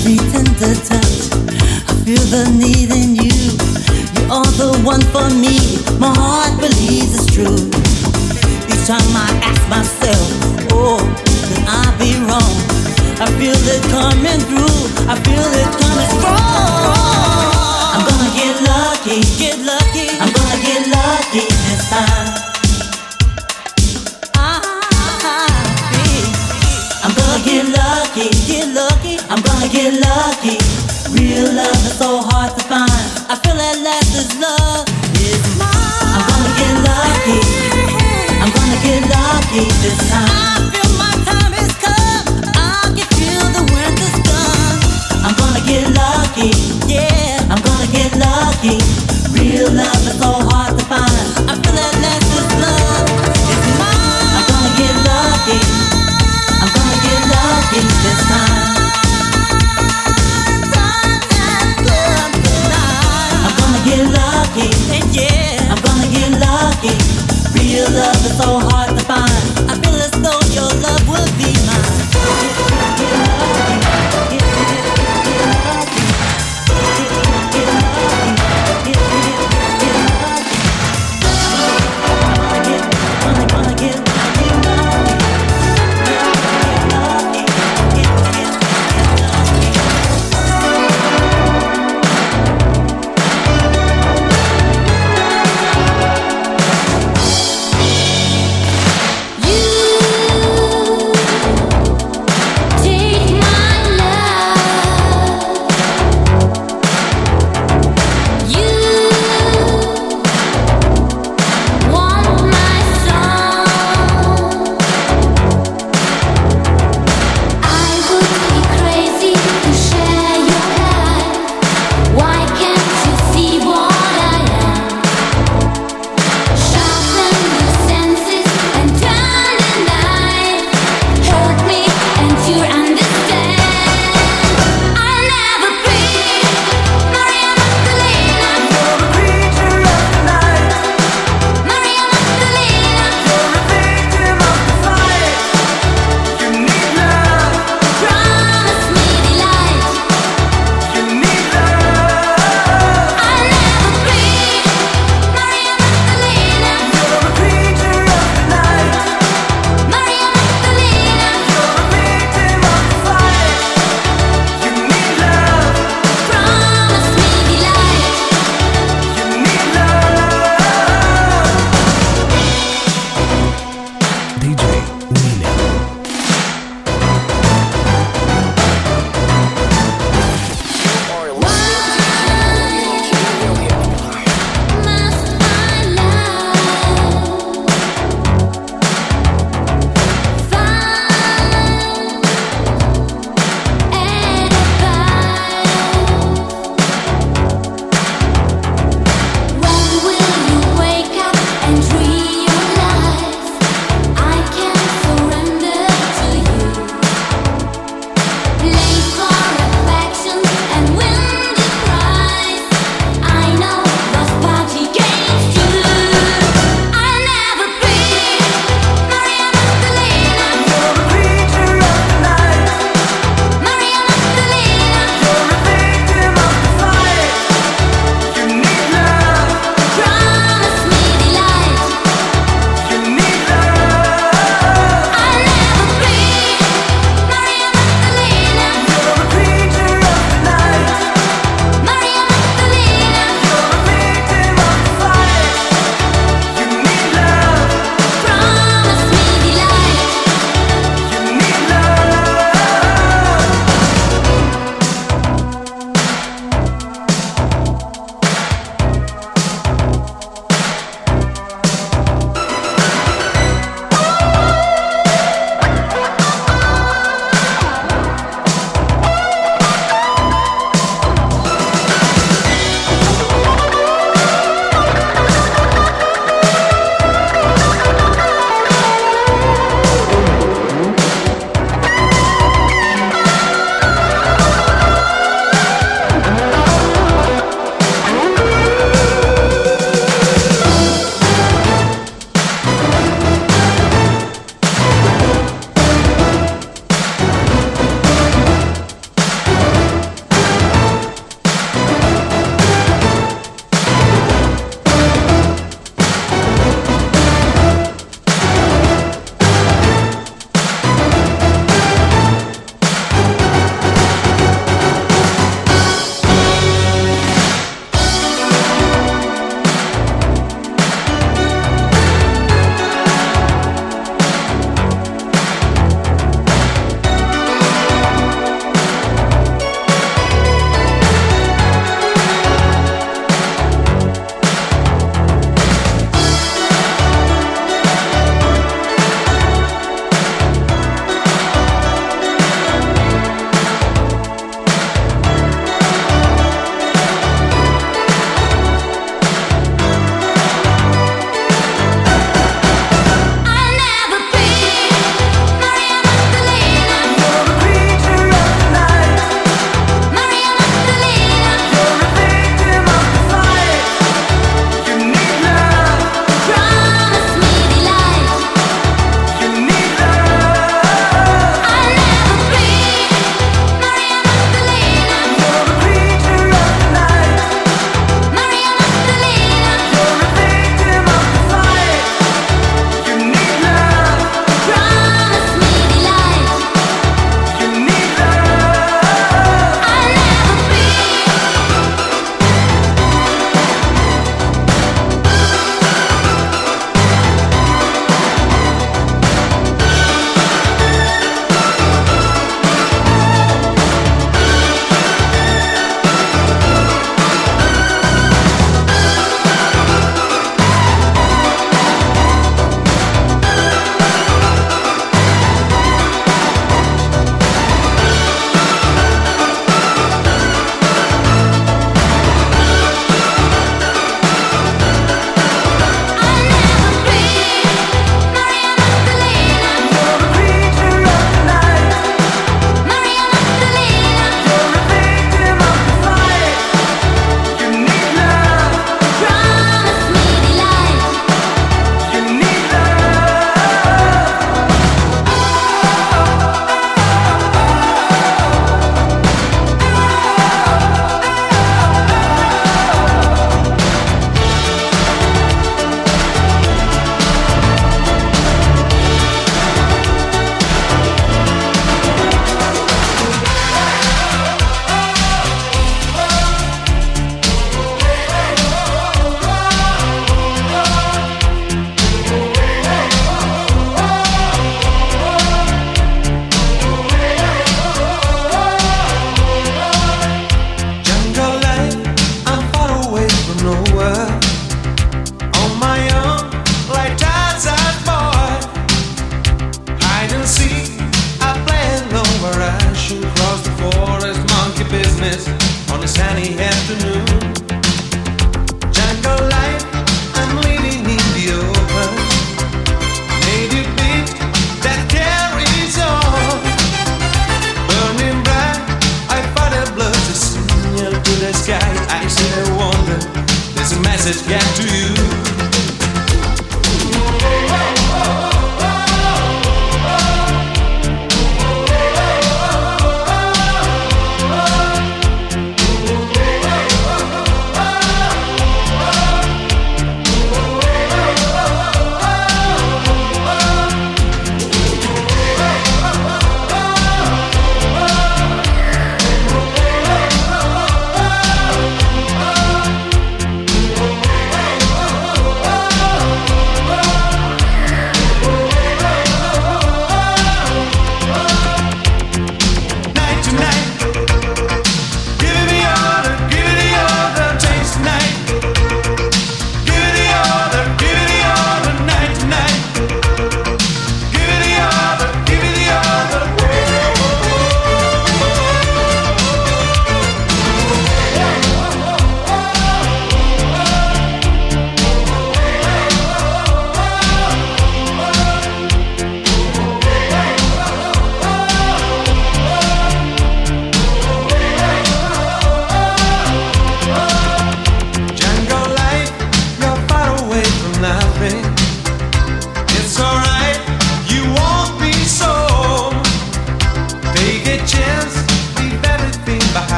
every tender touch. I feel the need in you. You are the one for me. My heart believes it's true. Each time I ask myself, oh, could I be wrong? I feel it coming through. I feel it coming strong. I'm gonna get lucky, get lucky. Get lucky. Real love is so hard to find. I feel at last this love is mine. I'm gonna get lucky. I'm gonna get lucky this time.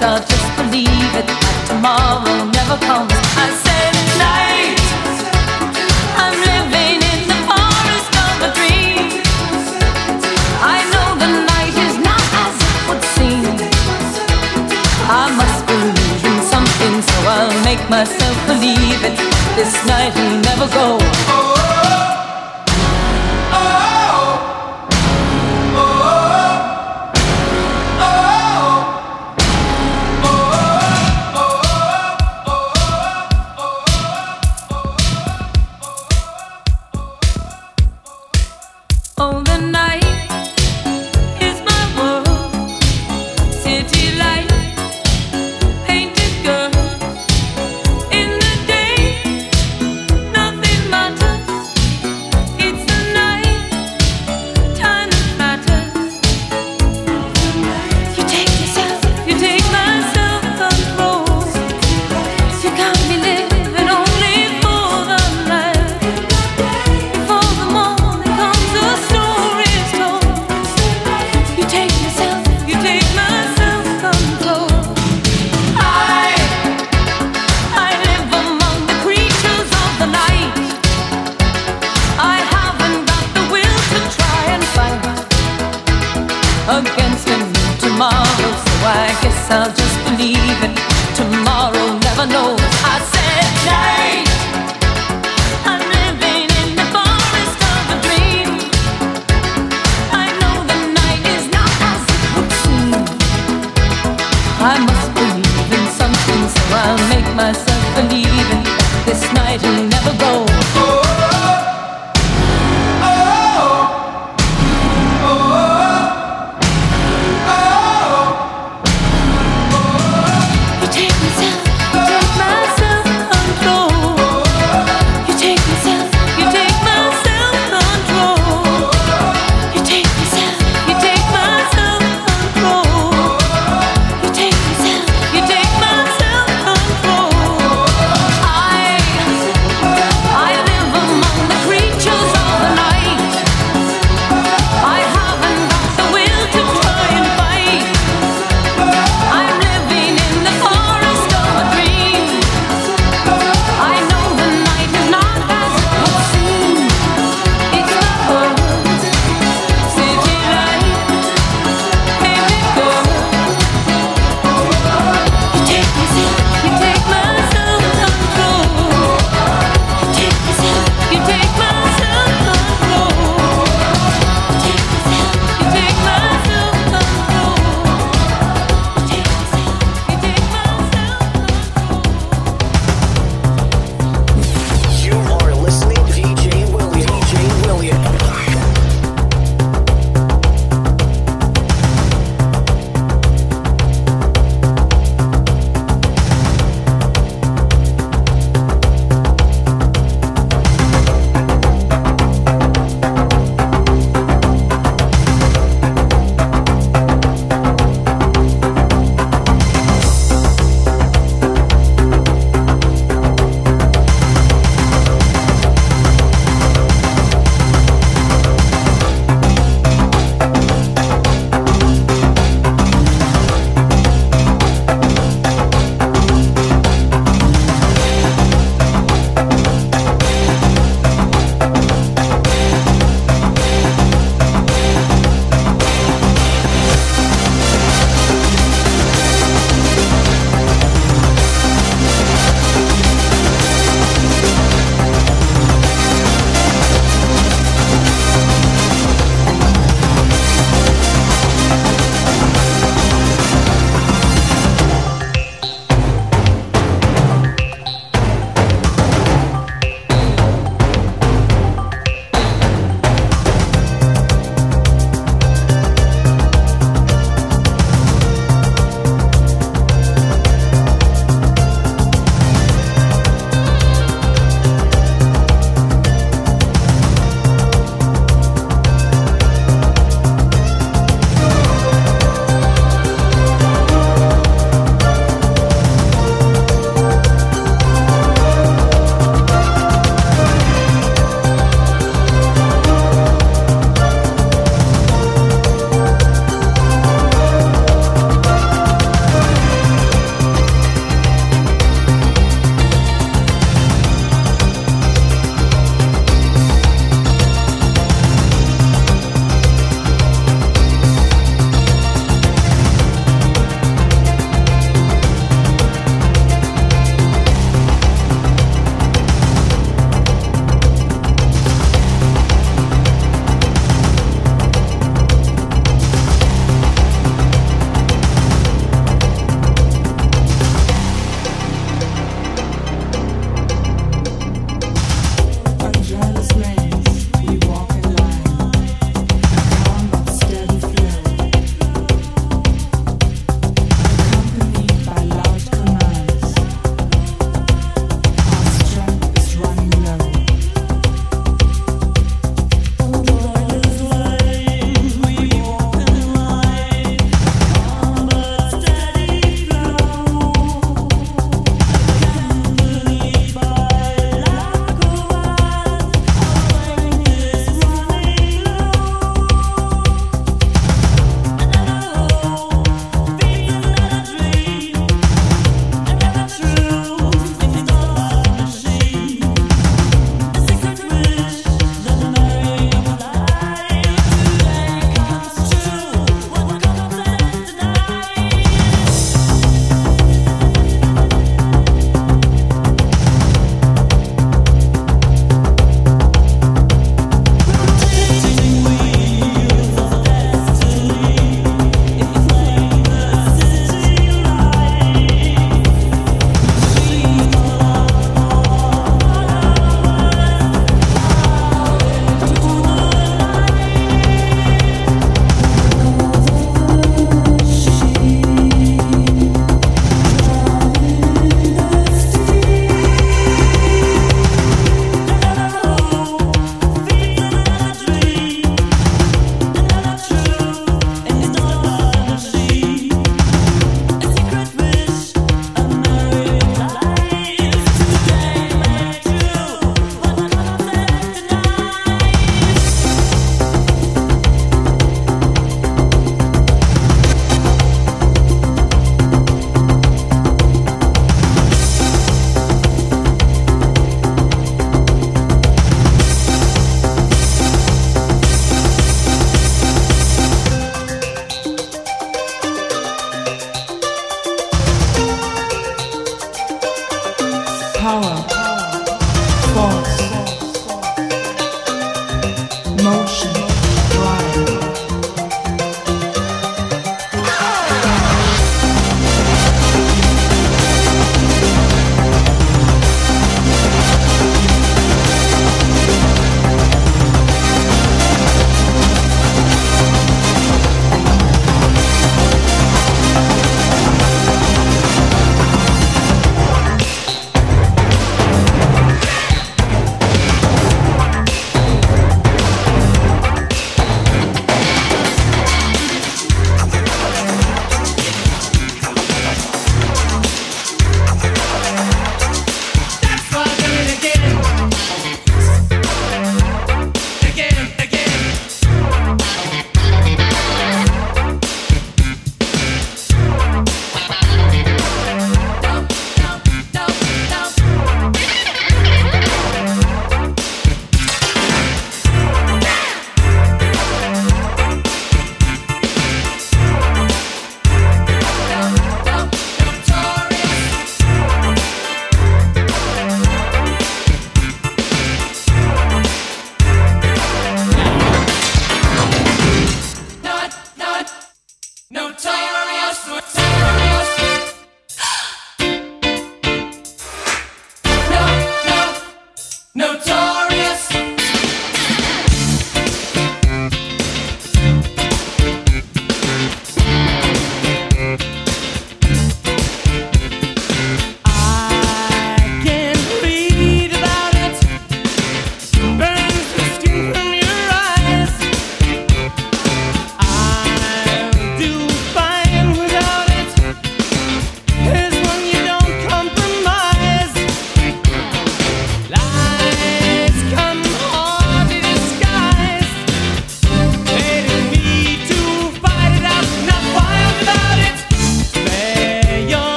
nights. I'll just believe it that tomorrow never comes. I said night. I'm living in the forest of a dream. I know the night is not as it would seem. I must believe in something, so I'll make myself believe it. This night will never go. never go.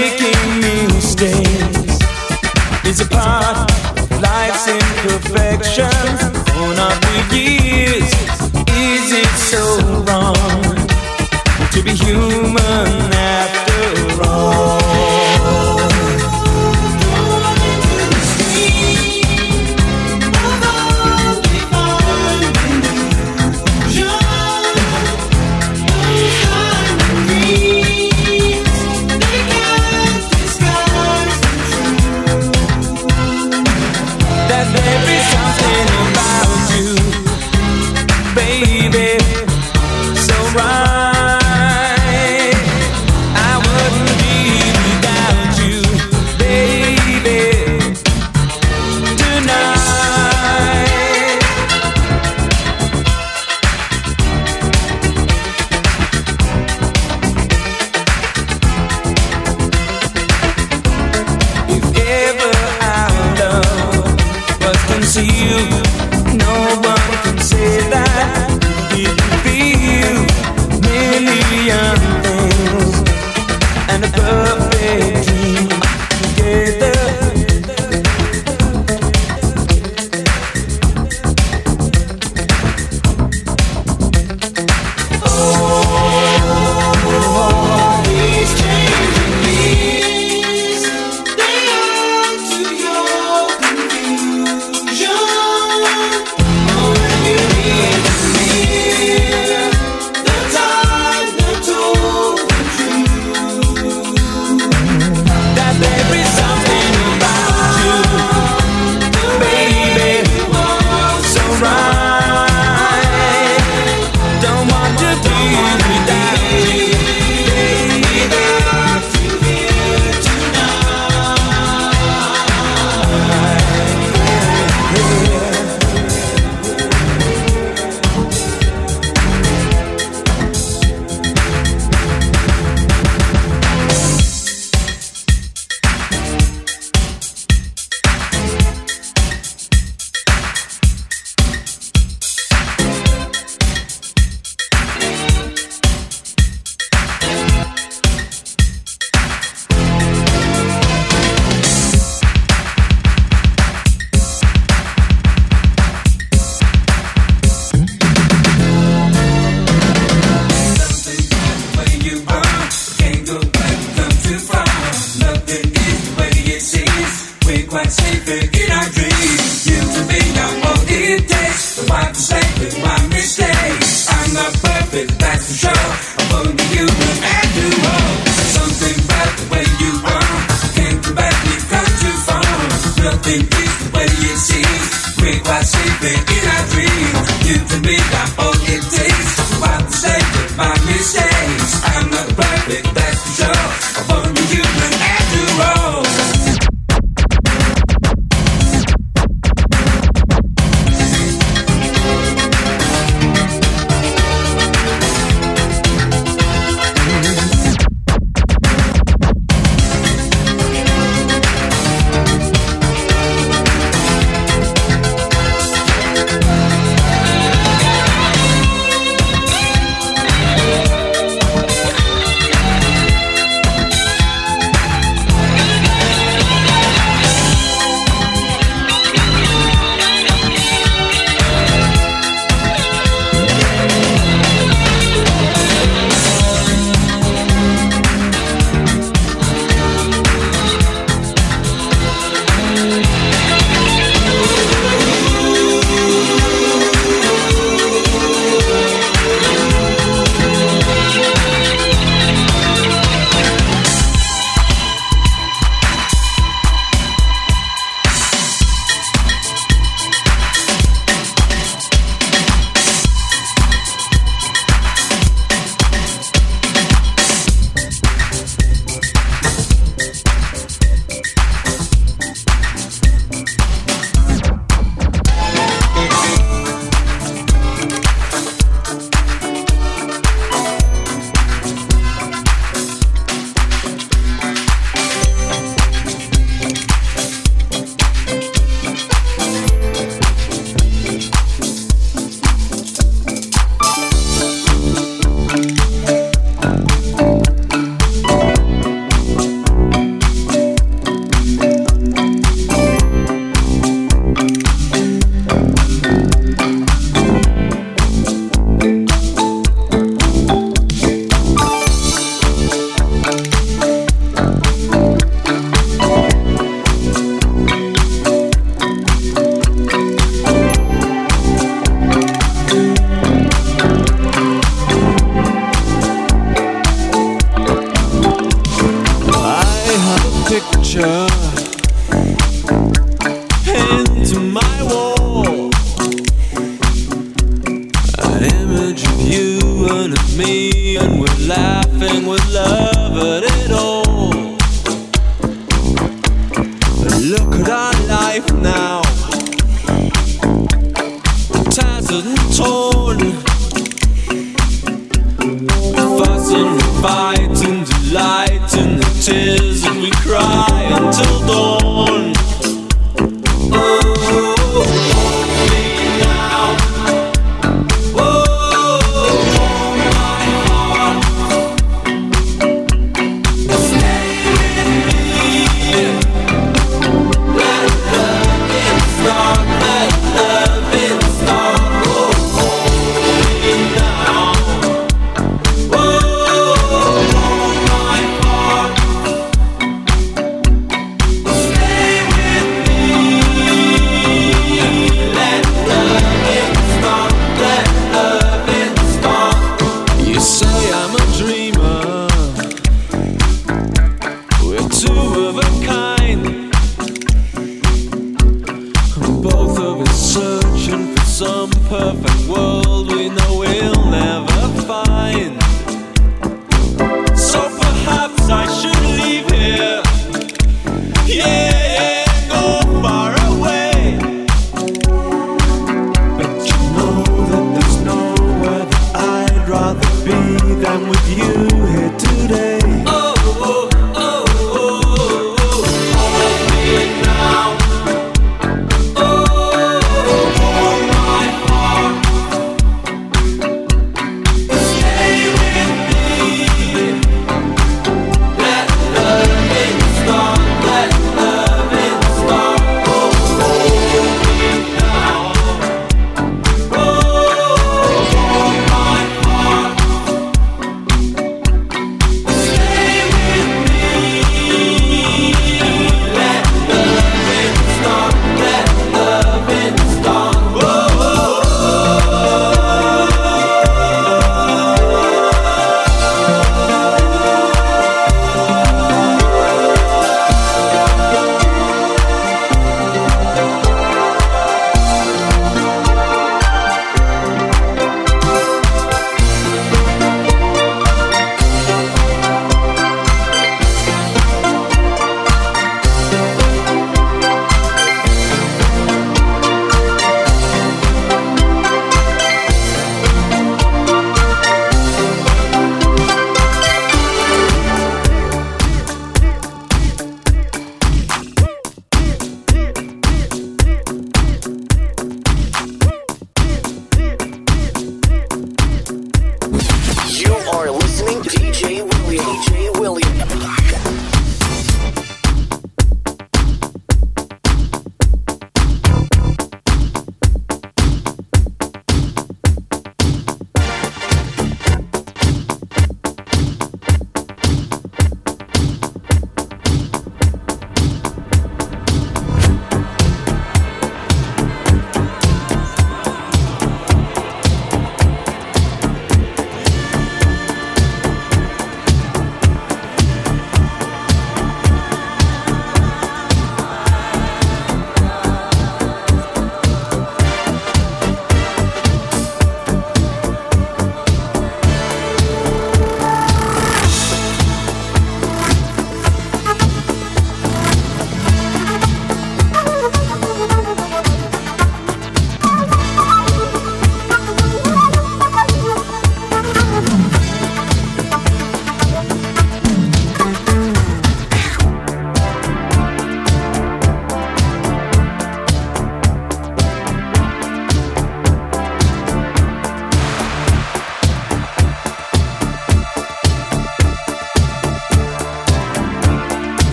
making mistakes is a part of life's imperfections. Grown of the years, is it so wrong to be human after all?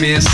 That